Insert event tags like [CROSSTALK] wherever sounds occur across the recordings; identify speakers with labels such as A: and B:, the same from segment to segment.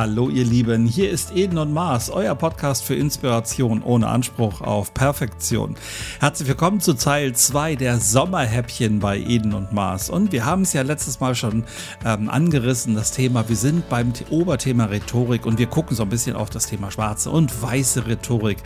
A: Hallo ihr Lieben, hier ist Eden und Mars, euer Podcast für Inspiration ohne Anspruch auf Perfektion. Herzlich willkommen zu Teil 2 der Sommerhäppchen bei Eden und Mars. Und wir haben es ja letztes Mal schon ähm, angerissen, das Thema, wir sind beim Oberthema Rhetorik und wir gucken so ein bisschen auf das Thema schwarze und weiße Rhetorik.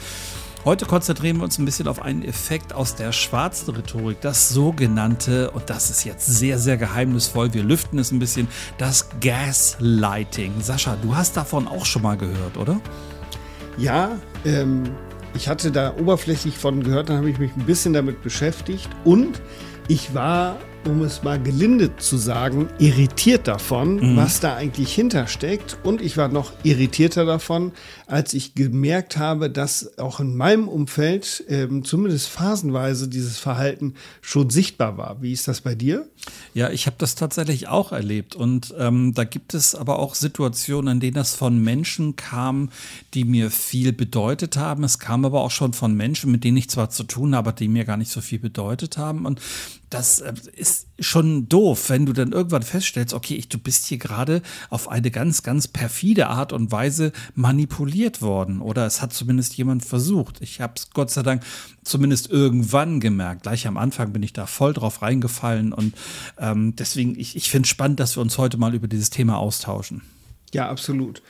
A: Heute konzentrieren wir uns ein bisschen auf einen Effekt aus der schwarzen Rhetorik, das sogenannte, und das ist jetzt sehr, sehr geheimnisvoll, wir lüften es ein bisschen, das Gaslighting. Sascha, du hast davon auch schon mal gehört, oder?
B: Ja, ähm, ich hatte da oberflächlich von gehört, dann habe ich mich ein bisschen damit beschäftigt und ich war um es mal gelinde zu sagen, irritiert davon, mhm. was da eigentlich hintersteckt. Und ich war noch irritierter davon, als ich gemerkt habe, dass auch in meinem Umfeld ähm, zumindest phasenweise dieses Verhalten schon sichtbar war. Wie ist das bei dir?
A: Ja, ich habe das tatsächlich auch erlebt. Und ähm, da gibt es aber auch Situationen, in denen das von Menschen kam, die mir viel bedeutet haben. Es kam aber auch schon von Menschen, mit denen ich zwar zu tun habe, die mir gar nicht so viel bedeutet haben. Und das äh, ist schon doof, wenn du dann irgendwann feststellst, okay, ich, du bist hier gerade auf eine ganz, ganz perfide Art und Weise manipuliert worden. Oder es hat zumindest jemand versucht. Ich habe es Gott sei Dank zumindest irgendwann gemerkt. Gleich am Anfang bin ich da voll drauf reingefallen. Und ähm, deswegen, ich, ich finde es spannend, dass wir uns heute mal über dieses Thema austauschen.
B: Ja, absolut.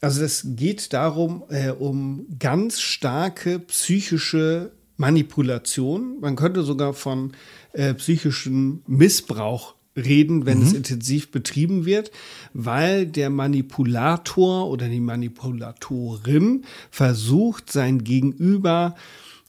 B: Also es geht darum, äh, um ganz starke psychische Manipulation. Man könnte sogar von äh, psychischem Missbrauch reden, wenn mhm. es intensiv betrieben wird, weil der Manipulator oder die Manipulatorin versucht, sein Gegenüber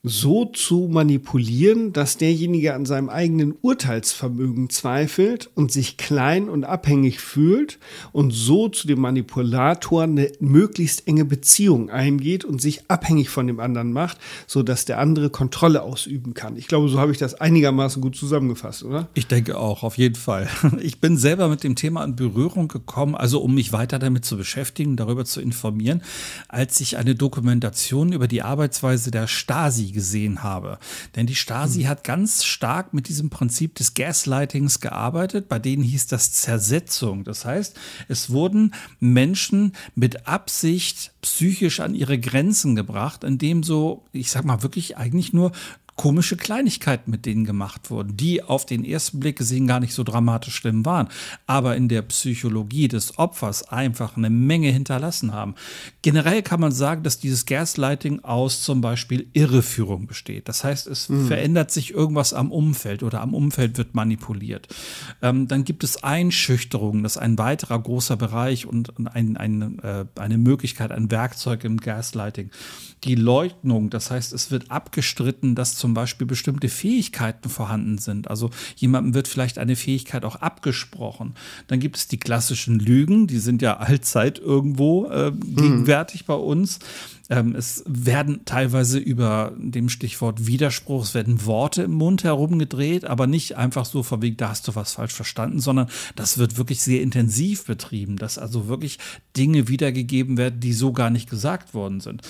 B: so zu manipulieren, dass derjenige an seinem eigenen Urteilsvermögen zweifelt und sich klein und abhängig fühlt und so zu dem Manipulator eine möglichst enge Beziehung eingeht und sich abhängig von dem anderen macht, so dass der andere Kontrolle ausüben kann. Ich glaube, so habe ich das einigermaßen gut zusammengefasst, oder?
A: Ich denke auch, auf jeden Fall. [LAUGHS] Ich bin selber mit dem Thema in Berührung gekommen, also um mich weiter damit zu beschäftigen, darüber zu informieren, als ich eine Dokumentation über die Arbeitsweise der Stasi gesehen habe. Denn die Stasi mhm. hat ganz stark mit diesem Prinzip des Gaslightings gearbeitet. Bei denen hieß das Zersetzung. Das heißt, es wurden Menschen mit Absicht psychisch an ihre Grenzen gebracht, indem so, ich sag mal, wirklich eigentlich nur komische Kleinigkeiten mit denen gemacht wurden, die auf den ersten Blick gesehen gar nicht so dramatisch schlimm waren, aber in der Psychologie des Opfers einfach eine Menge hinterlassen haben. Generell kann man sagen, dass dieses Gaslighting aus zum Beispiel Irreführung besteht. Das heißt, es mhm. verändert sich irgendwas am Umfeld oder am Umfeld wird manipuliert. Ähm, dann gibt es Einschüchterungen, das ist ein weiterer großer Bereich und ein, ein, äh, eine Möglichkeit, ein Werkzeug im Gaslighting. Die Leugnung, das heißt, es wird abgestritten, dass zum Beispiel bestimmte Fähigkeiten vorhanden sind. Also jemandem wird vielleicht eine Fähigkeit auch abgesprochen. Dann gibt es die klassischen Lügen, die sind ja allzeit irgendwo äh, mhm. gegenwärtig bei uns. Ähm, es werden teilweise über dem Stichwort Widerspruch, es werden Worte im Mund herumgedreht, aber nicht einfach so von wegen, da hast du was falsch verstanden, sondern das wird wirklich sehr intensiv betrieben, dass also wirklich Dinge wiedergegeben werden, die so gar nicht gesagt worden sind.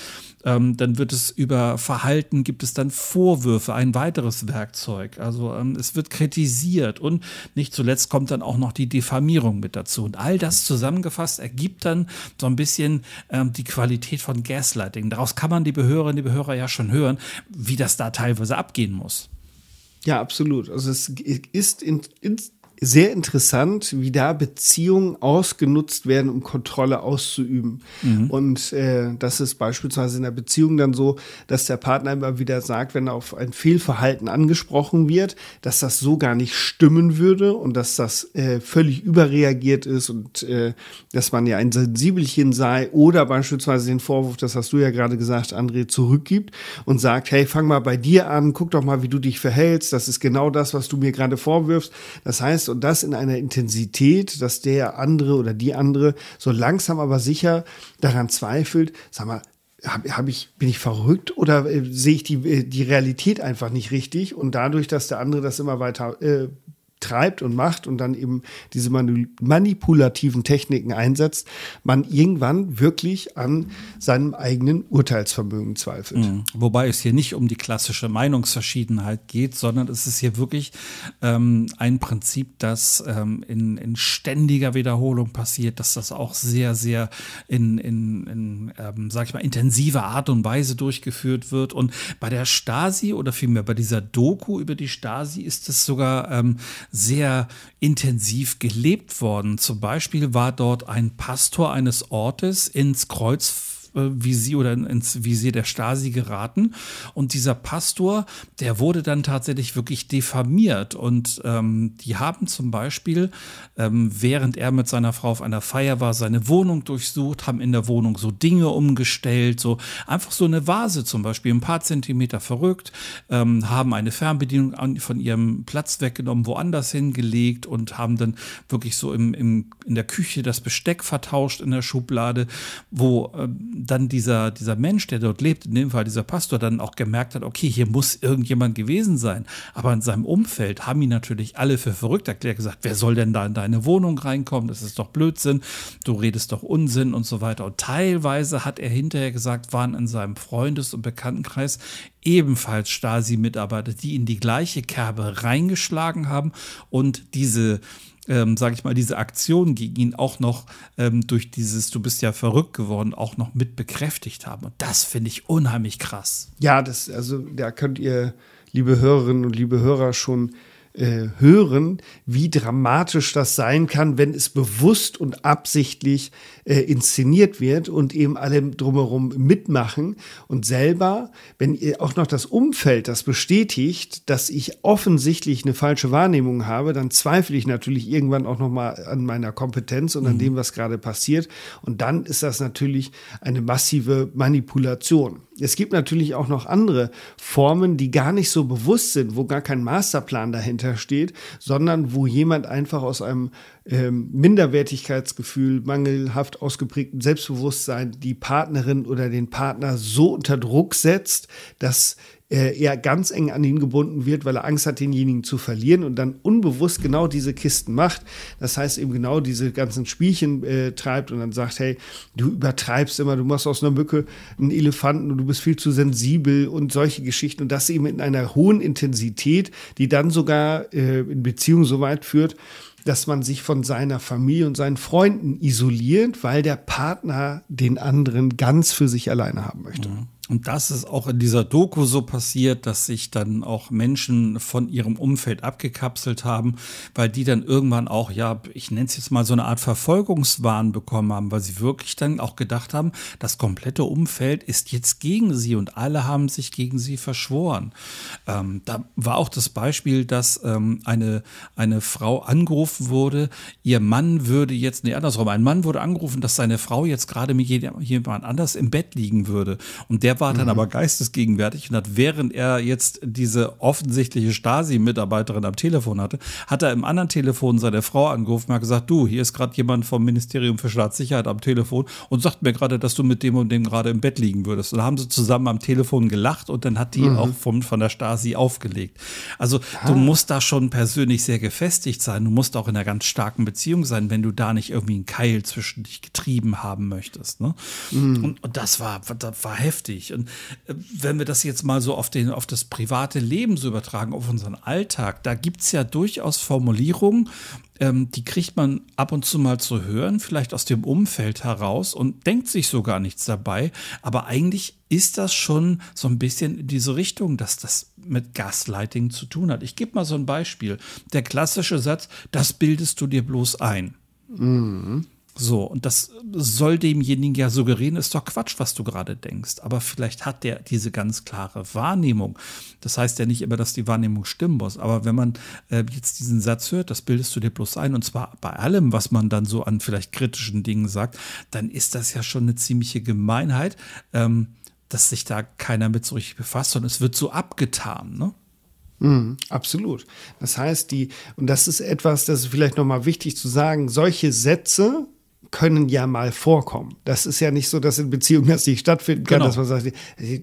A: Ähm, dann wird es über Verhalten, gibt es dann Vorwürfe, ein weiteres Werkzeug. Also ähm, es wird kritisiert und nicht zuletzt kommt dann auch noch die Diffamierung mit dazu. Und all das zusammengefasst ergibt dann so ein bisschen ähm, die Qualität von Gaslighting. Daraus kann man die Behörerinnen, die Behörer ja schon hören, wie das da teilweise abgehen muss.
B: Ja, absolut. Also es ist in, in, sehr interessant, wie da Beziehungen ausgenutzt werden, um Kontrolle auszuüben. Mhm. Und äh, das ist beispielsweise in der Beziehung dann so, dass der Partner immer wieder sagt, wenn er auf ein Fehlverhalten angesprochen wird, dass das so gar nicht stimmen würde und dass das äh, völlig überreagiert ist und äh, dass man ja ein Sensibelchen sei oder beispielsweise den Vorwurf, das hast du ja gerade gesagt, André, zurückgibt und sagt, hey, fang mal bei dir an, guck doch mal, wie du dich verhältst, das ist genau das, was du mir gerade vorwirfst. Das heißt, und das in einer Intensität, dass der andere oder die andere so langsam aber sicher daran zweifelt, sag mal, hab, hab ich, bin ich verrückt oder äh, sehe ich die, äh, die Realität einfach nicht richtig? Und dadurch, dass der andere das immer weiter äh, treibt und macht und dann eben diese manipulativen Techniken einsetzt, man irgendwann wirklich an seinem eigenen Urteilsvermögen zweifelt. Mhm.
A: Wobei es hier nicht um die klassische Meinungsverschiedenheit geht, sondern es ist hier wirklich ähm, ein Prinzip, das ähm, in, in ständiger Wiederholung passiert, dass das auch sehr, sehr in, in, in ähm, sag ich mal, intensiver Art und Weise durchgeführt wird. Und bei der Stasi oder vielmehr bei dieser Doku über die Stasi ist es sogar ähm, sehr intensiv gelebt worden. Zum Beispiel war dort ein Pastor eines Ortes ins Kreuz Visier oder ins Visier der Stasi geraten. Und dieser Pastor, der wurde dann tatsächlich wirklich diffamiert. Und ähm, die haben zum Beispiel, ähm, während er mit seiner Frau auf einer Feier war, seine Wohnung durchsucht, haben in der Wohnung so Dinge umgestellt, so einfach so eine Vase zum Beispiel, ein paar Zentimeter verrückt, ähm, haben eine Fernbedienung an, von ihrem Platz weggenommen, woanders hingelegt und haben dann wirklich so im, im, in der Küche das Besteck vertauscht in der Schublade, wo ähm, dann dieser, dieser Mensch, der dort lebt, in dem Fall dieser Pastor, dann auch gemerkt hat, okay, hier muss irgendjemand gewesen sein. Aber in seinem Umfeld haben ihn natürlich alle für verrückt erklärt, gesagt, wer soll denn da in deine Wohnung reinkommen? Das ist doch Blödsinn, du redest doch Unsinn und so weiter. Und teilweise hat er hinterher gesagt, waren in seinem Freundes- und Bekanntenkreis ebenfalls Stasi-Mitarbeiter, die in die gleiche Kerbe reingeschlagen haben und diese ähm, sage ich mal, diese Aktion gegen ihn auch noch ähm, durch dieses Du bist ja verrückt geworden auch noch mit bekräftigt haben. Und das finde ich unheimlich krass.
B: Ja, das, also da könnt ihr, liebe Hörerinnen und liebe Hörer, schon äh, hören, wie dramatisch das sein kann, wenn es bewusst und absichtlich äh, inszeniert wird und eben alle drumherum mitmachen und selber, wenn ihr auch noch das Umfeld das bestätigt, dass ich offensichtlich eine falsche Wahrnehmung habe, dann zweifle ich natürlich irgendwann auch noch mal an meiner Kompetenz und an mhm. dem, was gerade passiert und dann ist das natürlich eine massive Manipulation. Es gibt natürlich auch noch andere Formen, die gar nicht so bewusst sind, wo gar kein Masterplan dahinter steht, sondern wo jemand einfach aus einem ähm, Minderwertigkeitsgefühl, mangelhaft ausgeprägten Selbstbewusstsein die Partnerin oder den Partner so unter Druck setzt, dass äh, er ganz eng an ihn gebunden wird, weil er Angst hat, denjenigen zu verlieren und dann unbewusst genau diese Kisten macht. Das heißt eben genau diese ganzen Spielchen äh, treibt und dann sagt, hey, du übertreibst immer, du machst aus einer Mücke einen Elefanten und du bist viel zu sensibel und solche Geschichten und das eben in einer hohen Intensität, die dann sogar äh, in Beziehung so weit führt, dass man sich von seiner Familie und seinen Freunden isoliert, weil der Partner den anderen ganz für sich alleine haben möchte. Mhm.
A: Und das ist auch in dieser Doku so passiert, dass sich dann auch Menschen von ihrem Umfeld abgekapselt haben, weil die dann irgendwann auch, ja, ich nenne es jetzt mal so eine Art Verfolgungswahn bekommen haben, weil sie wirklich dann auch gedacht haben, das komplette Umfeld ist jetzt gegen sie und alle haben sich gegen sie verschworen. Ähm, da war auch das Beispiel, dass ähm, eine, eine Frau angerufen wurde, ihr Mann würde jetzt, nee, andersrum, ein Mann wurde angerufen, dass seine Frau jetzt gerade mit jemand anders im Bett liegen würde. Und der war dann mhm. aber geistesgegenwärtig und hat, während er jetzt diese offensichtliche Stasi-Mitarbeiterin am Telefon hatte, hat er im anderen Telefon seine Frau angerufen und hat gesagt, du, hier ist gerade jemand vom Ministerium für Staatssicherheit am Telefon und sagt mir gerade, dass du mit dem und dem gerade im Bett liegen würdest. Und dann haben sie zusammen am Telefon gelacht und dann hat die mhm. auch vom, von der Stasi aufgelegt. Also ah. du musst da schon persönlich sehr gefestigt sein. Du musst auch in einer ganz starken Beziehung sein, wenn du da nicht irgendwie einen Keil zwischen dich getrieben haben möchtest. Ne? Mhm. Und, und das war, das war heftig wichtig. Und äh, wenn wir das jetzt mal so auf, den, auf das private Leben so übertragen, auf unseren Alltag, da gibt es ja durchaus Formulierungen, ähm, die kriegt man ab und zu mal zu hören, vielleicht aus dem Umfeld heraus und denkt sich so gar nichts dabei. Aber eigentlich ist das schon so ein bisschen in diese Richtung, dass das mit Gaslighting zu tun hat. Ich gebe mal so ein Beispiel. Der klassische Satz, das bildest du dir bloß ein. Mhm. So, und das soll demjenigen ja suggerieren, ist doch Quatsch, was du gerade denkst. Aber vielleicht hat der diese ganz klare Wahrnehmung. Das heißt ja nicht immer, dass die Wahrnehmung stimmen muss. Aber wenn man äh, jetzt diesen Satz hört, das bildest du dir bloß ein, und zwar bei allem, was man dann so an vielleicht kritischen Dingen sagt, dann ist das ja schon eine ziemliche Gemeinheit, ähm, dass sich da keiner mit so richtig befasst, sondern es wird so abgetan, ne?
B: Mm, absolut. Das heißt, die, und das ist etwas, das ist vielleicht nochmal wichtig zu sagen, solche Sätze können ja mal vorkommen. Das ist ja nicht so, dass in Beziehungen das nicht stattfinden kann, genau. dass man sagt,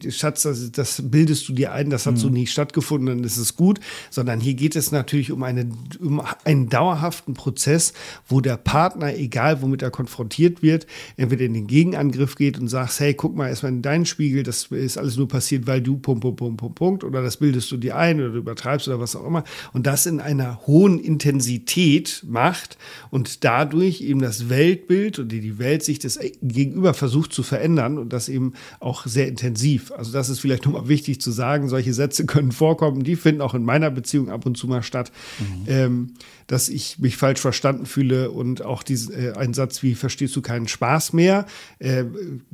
B: Schatz, das, das, bildest du dir ein, das hat mhm. so nicht stattgefunden, dann ist es gut, sondern hier geht es natürlich um, eine, um einen dauerhaften Prozess, wo der Partner, egal womit er konfrontiert wird, entweder in den Gegenangriff geht und sagt, hey, guck mal erstmal in deinen Spiegel, das ist alles nur passiert, weil du Punkt, Punkt, Punkt, Punkt, Punkt, oder das bildest du dir ein oder du übertreibst oder was auch immer. Und das in einer hohen Intensität macht und dadurch eben das Weltbild und die, die Weltsicht des Gegenüber versucht zu verändern und das eben auch sehr intensiv. Also das ist vielleicht [LAUGHS] nochmal wichtig zu sagen, solche Sätze können vorkommen, die finden auch in meiner Beziehung ab und zu mal statt, mhm. ähm, dass ich mich falsch verstanden fühle und auch diesen, äh, ein Satz wie, verstehst du keinen Spaß mehr, äh,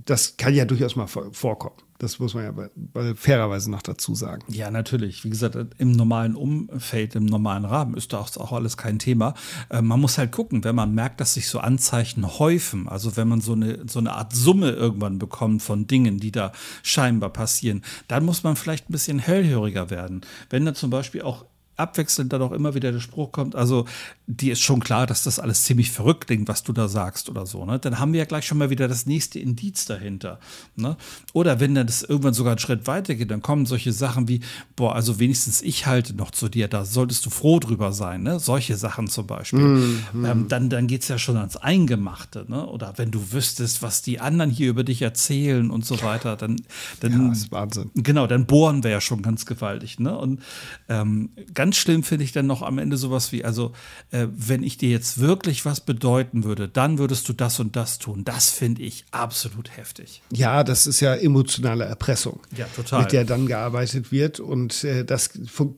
B: das kann ja durchaus mal vorkommen. Das muss man ja bei, bei fairerweise noch dazu sagen.
A: Ja, natürlich. Wie gesagt, im normalen Umfeld, im normalen Rahmen ist das auch alles kein Thema. Äh, man muss halt gucken, wenn man merkt, dass sich so Anzeichen häufen, also wenn man so eine, so eine Art Summe irgendwann bekommt von Dingen, die da scheinbar passieren, dann muss man vielleicht ein bisschen hellhöriger werden. Wenn da zum Beispiel auch abwechselnd dann auch immer wieder der Spruch kommt, also dir ist schon klar, dass das alles ziemlich verrückt klingt, was du da sagst oder so, ne? Dann haben wir ja gleich schon mal wieder das nächste Indiz dahinter. Ne? Oder wenn dann das irgendwann sogar einen Schritt weiter geht, dann kommen solche Sachen wie, boah, also wenigstens ich halte noch zu dir, da solltest du froh drüber sein, ne? Solche Sachen zum Beispiel. Mm. Ähm, dann dann geht es ja schon ans Eingemachte, ne? Oder wenn du wüsstest, was die anderen hier über dich erzählen und so weiter, dann, dann
B: ja, Wahnsinn.
A: Genau, dann bohren wir ja schon ganz gewaltig, ne? Und ähm, ganz ganz schlimm finde ich dann noch am Ende sowas wie, also äh, wenn ich dir jetzt wirklich was bedeuten würde, dann würdest du das und das tun. Das finde ich absolut heftig.
B: Ja, das ist ja emotionale Erpressung,
A: ja, total.
B: mit der dann gearbeitet wird und äh, das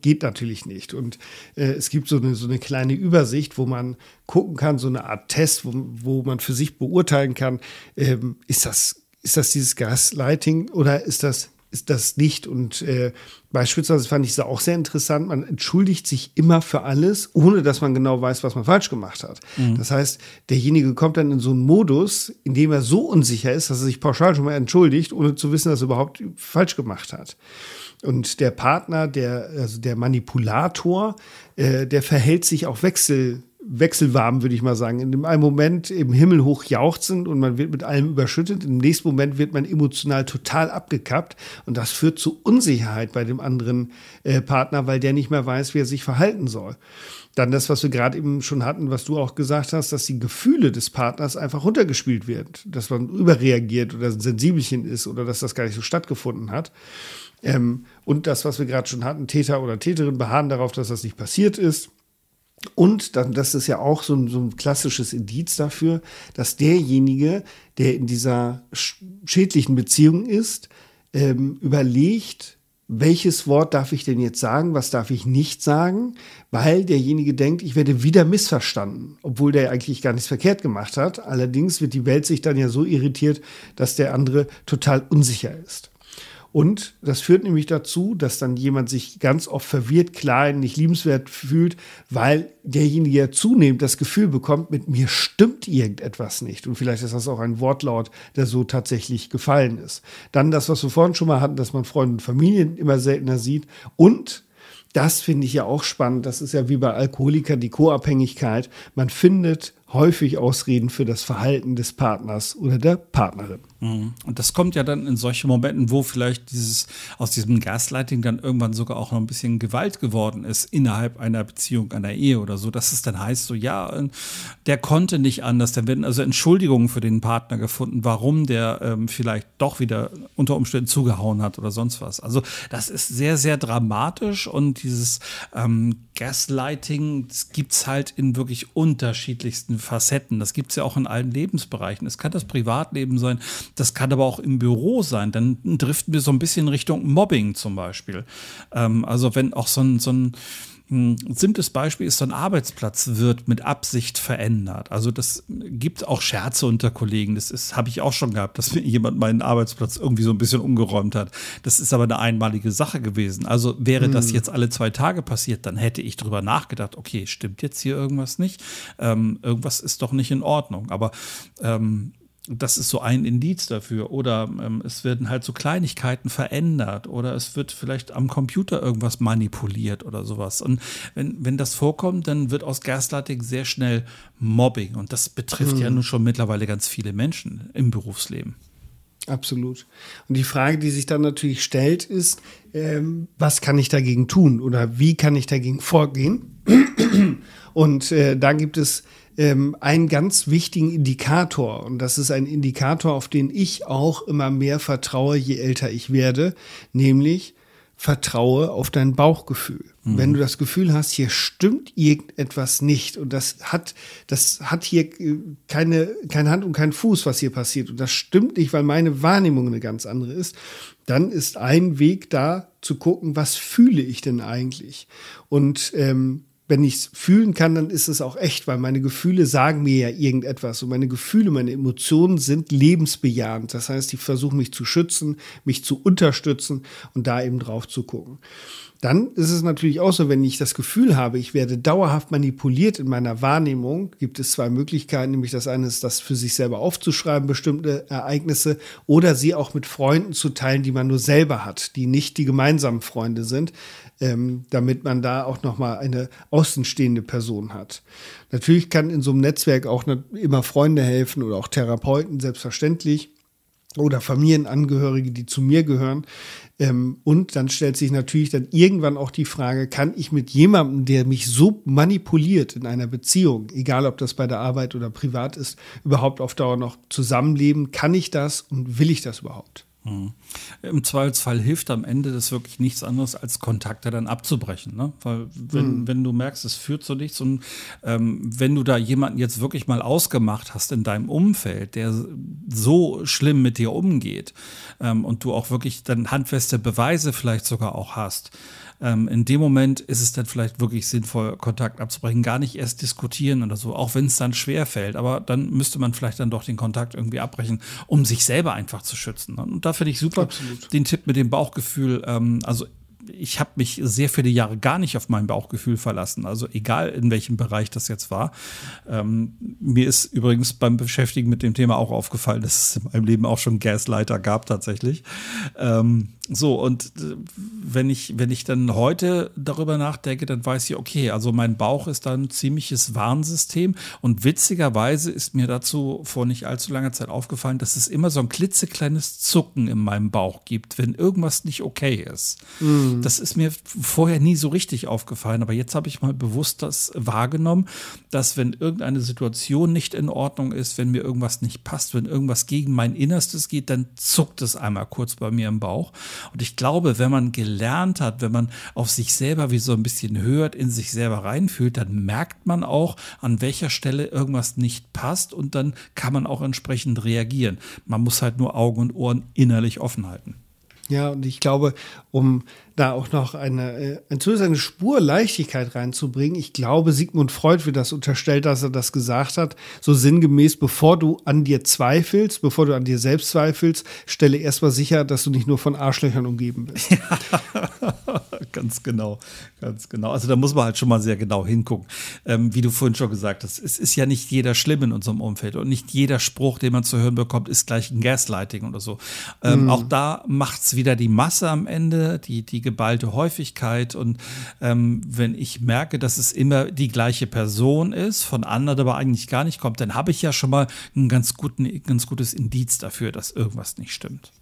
B: geht natürlich nicht. Und äh, es gibt so eine, so eine kleine Übersicht, wo man gucken kann, so eine Art Test, wo, wo man für sich beurteilen kann, ähm, ist das ist das dieses Gaslighting oder ist das ist das nicht. Und äh, beispielsweise fand ich es auch sehr interessant, man entschuldigt sich immer für alles, ohne dass man genau weiß, was man falsch gemacht hat. Mhm. Das heißt, derjenige kommt dann in so einen Modus, in dem er so unsicher ist, dass er sich pauschal schon mal entschuldigt, ohne zu wissen, dass er überhaupt falsch gemacht hat. Und der Partner, der, also der Manipulator, äh, der verhält sich auch wechsel wechselwarm, würde ich mal sagen. In einem Moment im Himmel hoch jauchzend und man wird mit allem überschüttet. Im nächsten Moment wird man emotional total abgekappt und das führt zu Unsicherheit bei dem anderen äh, Partner, weil der nicht mehr weiß, wie er sich verhalten soll. Dann das, was wir gerade eben schon hatten, was du auch gesagt hast, dass die Gefühle des Partners einfach runtergespielt werden, dass man überreagiert oder ein Sensibelchen ist oder dass das gar nicht so stattgefunden hat. Ähm, und das, was wir gerade schon hatten, Täter oder Täterin beharren darauf, dass das nicht passiert ist und dann, das ist ja auch so ein, so ein klassisches Indiz dafür, dass derjenige, der in dieser schädlichen Beziehung ist, ähm, überlegt, welches Wort darf ich denn jetzt sagen, was darf ich nicht sagen, weil derjenige denkt, ich werde wieder missverstanden, obwohl der eigentlich gar nichts verkehrt gemacht hat. Allerdings wird die Welt sich dann ja so irritiert, dass der andere total unsicher ist. Und das führt nämlich dazu, dass dann jemand sich ganz oft verwirrt, klein, nicht liebenswert fühlt, weil derjenige ja zunehmend das Gefühl bekommt, mit mir stimmt irgendetwas nicht. Und vielleicht ist das auch ein Wortlaut, der so tatsächlich gefallen ist. Dann das, was wir vorhin schon mal hatten, dass man Freunde und Familien immer seltener sieht. Und das finde ich ja auch spannend. Das ist ja wie bei Alkoholikern die Co-Abhängigkeit. Man findet häufig Ausreden für das Verhalten des Partners oder der Partnerin.
A: Mhm. Und das kommt ja dann in solche Momenten, wo vielleicht dieses aus diesem Gaslighting dann irgendwann sogar auch noch ein bisschen Gewalt geworden ist innerhalb einer Beziehung, einer Ehe oder so, dass es dann heißt, so ja, der konnte nicht anders, dann werden also Entschuldigungen für den Partner gefunden, warum der ähm, vielleicht doch wieder unter Umständen zugehauen hat oder sonst was. Also das ist sehr, sehr dramatisch und dieses ähm, Gaslighting gibt es halt in wirklich unterschiedlichsten Facetten. Das gibt es ja auch in allen Lebensbereichen. Es kann das Privatleben sein, das kann aber auch im Büro sein. Dann driften wir so ein bisschen Richtung Mobbing zum Beispiel. Ähm, also wenn auch so ein, so ein ein simples Beispiel ist, so ein Arbeitsplatz wird mit Absicht verändert. Also das gibt auch Scherze unter Kollegen. Das ist, habe ich auch schon gehabt, dass mir jemand meinen Arbeitsplatz irgendwie so ein bisschen umgeräumt hat. Das ist aber eine einmalige Sache gewesen. Also wäre hm. das jetzt alle zwei Tage passiert, dann hätte ich drüber nachgedacht, okay, stimmt jetzt hier irgendwas nicht? Ähm, irgendwas ist doch nicht in Ordnung. Aber ähm, das ist so ein Indiz dafür. Oder ähm, es werden halt so Kleinigkeiten verändert oder es wird vielleicht am Computer irgendwas manipuliert oder sowas. Und wenn, wenn das vorkommt, dann wird aus Gaslighting sehr schnell Mobbing. Und das betrifft mhm. ja nun schon mittlerweile ganz viele Menschen im Berufsleben.
B: Absolut. Und die Frage, die sich dann natürlich stellt, ist, ähm, was kann ich dagegen tun oder wie kann ich dagegen vorgehen? Und äh, da gibt es ähm, einen ganz wichtigen Indikator. Und das ist ein Indikator, auf den ich auch immer mehr vertraue, je älter ich werde, nämlich vertraue auf dein Bauchgefühl. Mhm. Wenn du das Gefühl hast, hier stimmt irgendetwas nicht und das hat, das hat hier äh, keine, keine Hand und keinen Fuß, was hier passiert und das stimmt nicht, weil meine Wahrnehmung eine ganz andere ist, dann ist ein Weg da zu gucken, was fühle ich denn eigentlich? Und ähm, wenn ich es fühlen kann, dann ist es auch echt, weil meine Gefühle sagen mir ja irgendetwas und meine Gefühle, meine Emotionen sind lebensbejahend. Das heißt, die versuchen mich zu schützen, mich zu unterstützen und da eben drauf zu gucken. Dann ist es natürlich auch so, wenn ich das Gefühl habe, ich werde dauerhaft manipuliert in meiner Wahrnehmung, gibt es zwei Möglichkeiten, nämlich das eine ist, das für sich selber aufzuschreiben, bestimmte Ereignisse, oder sie auch mit Freunden zu teilen, die man nur selber hat, die nicht die gemeinsamen Freunde sind, ähm, damit man da auch nochmal eine außenstehende Person hat. Natürlich kann in so einem Netzwerk auch immer Freunde helfen oder auch Therapeuten, selbstverständlich oder Familienangehörige, die zu mir gehören. Ähm, und dann stellt sich natürlich dann irgendwann auch die Frage, kann ich mit jemandem, der mich so manipuliert in einer Beziehung, egal ob das bei der Arbeit oder privat ist, überhaupt auf Dauer noch zusammenleben? Kann ich das und will ich das überhaupt?
A: Mhm. Im Zweifelsfall hilft am Ende das wirklich nichts anderes, als Kontakte dann abzubrechen. Ne? Weil wenn, mhm. wenn du merkst, es führt zu nichts und ähm, wenn du da jemanden jetzt wirklich mal ausgemacht hast in deinem Umfeld, der so schlimm mit dir umgeht ähm, und du auch wirklich dann handfeste Beweise vielleicht sogar auch hast, ähm, in dem Moment ist es dann vielleicht wirklich sinnvoll, Kontakt abzubrechen, gar nicht erst diskutieren oder so, auch wenn es dann schwer fällt. Aber dann müsste man vielleicht dann doch den Kontakt irgendwie abbrechen, um sich selber einfach zu schützen. Und da finde ich super Absolut. den Tipp mit dem Bauchgefühl. Ähm, also ich habe mich sehr viele Jahre gar nicht auf mein Bauchgefühl verlassen. Also egal in welchem Bereich das jetzt war. Ähm, mir ist übrigens beim Beschäftigen mit dem Thema auch aufgefallen, dass es in meinem Leben auch schon Gaslighter gab tatsächlich. Ähm, so, und äh, wenn ich, wenn ich dann heute darüber nachdenke, dann weiß ich, okay, also mein Bauch ist da ein ziemliches Warnsystem. Und witzigerweise ist mir dazu vor nicht allzu langer Zeit aufgefallen, dass es immer so ein klitzekleines Zucken in meinem Bauch gibt, wenn irgendwas nicht okay ist. Mhm. Das ist mir vorher nie so richtig aufgefallen, aber jetzt habe ich mal bewusst das wahrgenommen, dass wenn irgendeine Situation nicht in Ordnung ist, wenn mir irgendwas nicht passt, wenn irgendwas gegen mein Innerstes geht, dann zuckt es einmal kurz bei mir im Bauch. Und ich glaube, wenn man gelernt hat, wenn man auf sich selber wie so ein bisschen hört, in sich selber reinfühlt, dann merkt man auch, an welcher Stelle irgendwas nicht passt und dann kann man auch entsprechend reagieren. Man muss halt nur Augen und Ohren innerlich offen halten.
B: Ja, und ich glaube, um da auch noch eine, äh, zumindest eine Spur Leichtigkeit reinzubringen. Ich glaube, Sigmund Freud wird das unterstellt, dass er das gesagt hat, so sinngemäß, bevor du an dir zweifelst, bevor du an dir selbst zweifelst, stelle erstmal sicher, dass du nicht nur von Arschlöchern umgeben bist. [LAUGHS]
A: Ja, ganz genau, ganz genau. Also da muss man halt schon mal sehr genau hingucken. Ähm, wie du vorhin schon gesagt hast, es ist ja nicht jeder schlimm in unserem Umfeld und nicht jeder Spruch, den man zu hören bekommt, ist gleich ein Gaslighting oder so. Ähm, mm. Auch da macht es wieder die Masse am Ende, die, die geballte Häufigkeit. Und ähm, wenn ich merke, dass es immer die gleiche Person ist, von anderen aber eigentlich gar nicht kommt, dann habe ich ja schon mal ein ganz, guten, ganz gutes Indiz dafür, dass irgendwas nicht stimmt.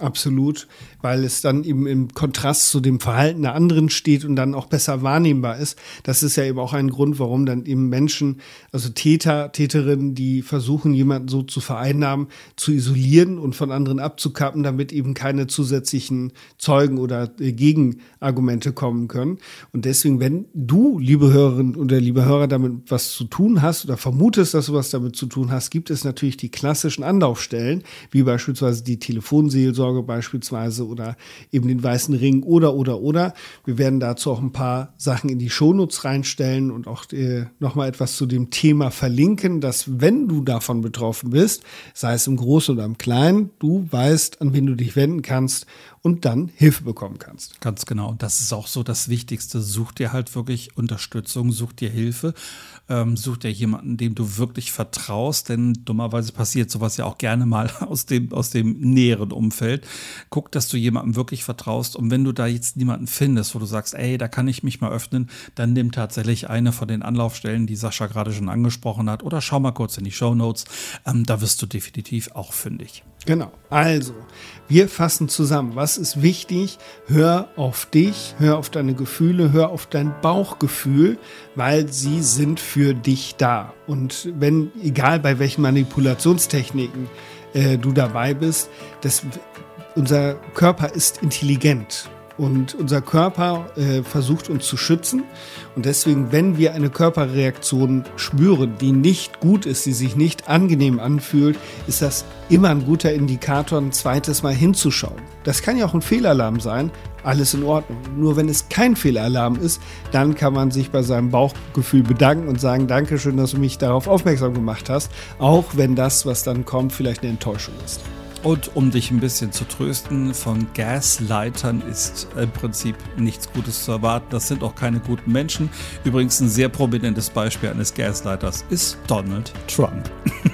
B: Absolut, weil es dann eben im Kontrast zu dem Verhalten der anderen steht und dann auch besser wahrnehmbar ist. Das ist ja eben auch ein Grund, warum dann eben Menschen, also Täter, Täterinnen, die versuchen, jemanden so zu vereinnahmen, zu isolieren und von anderen abzukappen, damit eben keine zusätzlichen Zeugen oder äh, Gegenargumente kommen können. Und deswegen, wenn du, liebe Hörerinnen oder liebe Hörer, damit was zu tun hast oder vermutest, dass du was damit zu tun hast, gibt es natürlich die klassischen Anlaufstellen, wie beispielsweise die Telefonseelsorge Vorsorge beispielsweise oder eben den weißen Ring oder, oder, oder. Wir werden dazu auch ein paar Sachen in die Shownotes reinstellen und auch äh, nochmal etwas zu dem Thema verlinken, dass wenn du davon betroffen bist, sei es im Großen oder im Kleinen, du weißt, an wen du dich wenden kannst und dann Hilfe bekommen kannst.
A: Ganz genau. Das ist auch so das Wichtigste. Such dir halt wirklich Unterstützung, such dir Hilfe, ähm, such dir jemanden, dem du wirklich vertraust, denn dummerweise passiert sowas ja auch gerne mal [LAUGHS] aus dem, aus dem näheren Umfeld. Guck, dass du jemandem wirklich vertraust und wenn du da jetzt niemanden findest, wo du sagst, ey, da kann ich mich mal öffnen, dann nimm tatsächlich eine von den Anlaufstellen, die Sascha gerade schon angesprochen hat oder schau mal kurz in die Show Notes. Ähm, da wirst du definitiv auch fündig.
B: Genau. Also, wir fassen zusammen. Was ist wichtig? Hör auf dich, hör auf deine Gefühle, hör auf dein Bauchgefühl, weil sie sind für dich da. Und wenn, egal bei welchen Manipulationstechniken äh, du dabei bist, das, unser Körper ist intelligent. Und unser Körper äh, versucht uns zu schützen. Und deswegen, wenn wir eine Körperreaktion spüren, die nicht gut ist, die sich nicht angenehm anfühlt, ist das immer ein guter Indikator, ein zweites Mal hinzuschauen. Das kann ja auch ein Fehlalarm sein. Alles in Ordnung. Nur wenn es kein Fehlalarm ist, dann kann man sich bei seinem Bauchgefühl bedanken und sagen, Dankeschön, dass du mich darauf aufmerksam gemacht hast. Auch wenn das, was dann kommt, vielleicht eine Enttäuschung ist.
A: Und um dich ein bisschen zu trösten, von Gaslightern ist im Prinzip nichts Gutes zu erwarten. Das sind auch keine guten Menschen. Übrigens ein sehr prominentes Beispiel eines Gaslighters ist Donald Trump.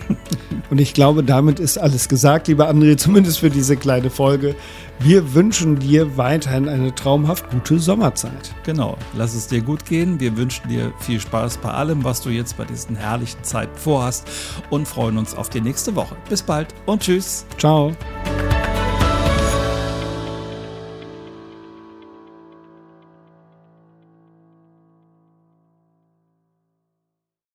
A: [LAUGHS]
B: Und ich glaube, damit ist alles gesagt, lieber André, zumindest für diese kleine Folge. Wir wünschen dir weiterhin eine traumhaft gute Sommerzeit.
A: Genau, lass es dir gut gehen. Wir wünschen dir viel Spaß bei allem, was du jetzt bei diesen herrlichen Zeiten vorhast und freuen uns auf die nächste Woche. Bis bald und tschüss.
B: Ciao.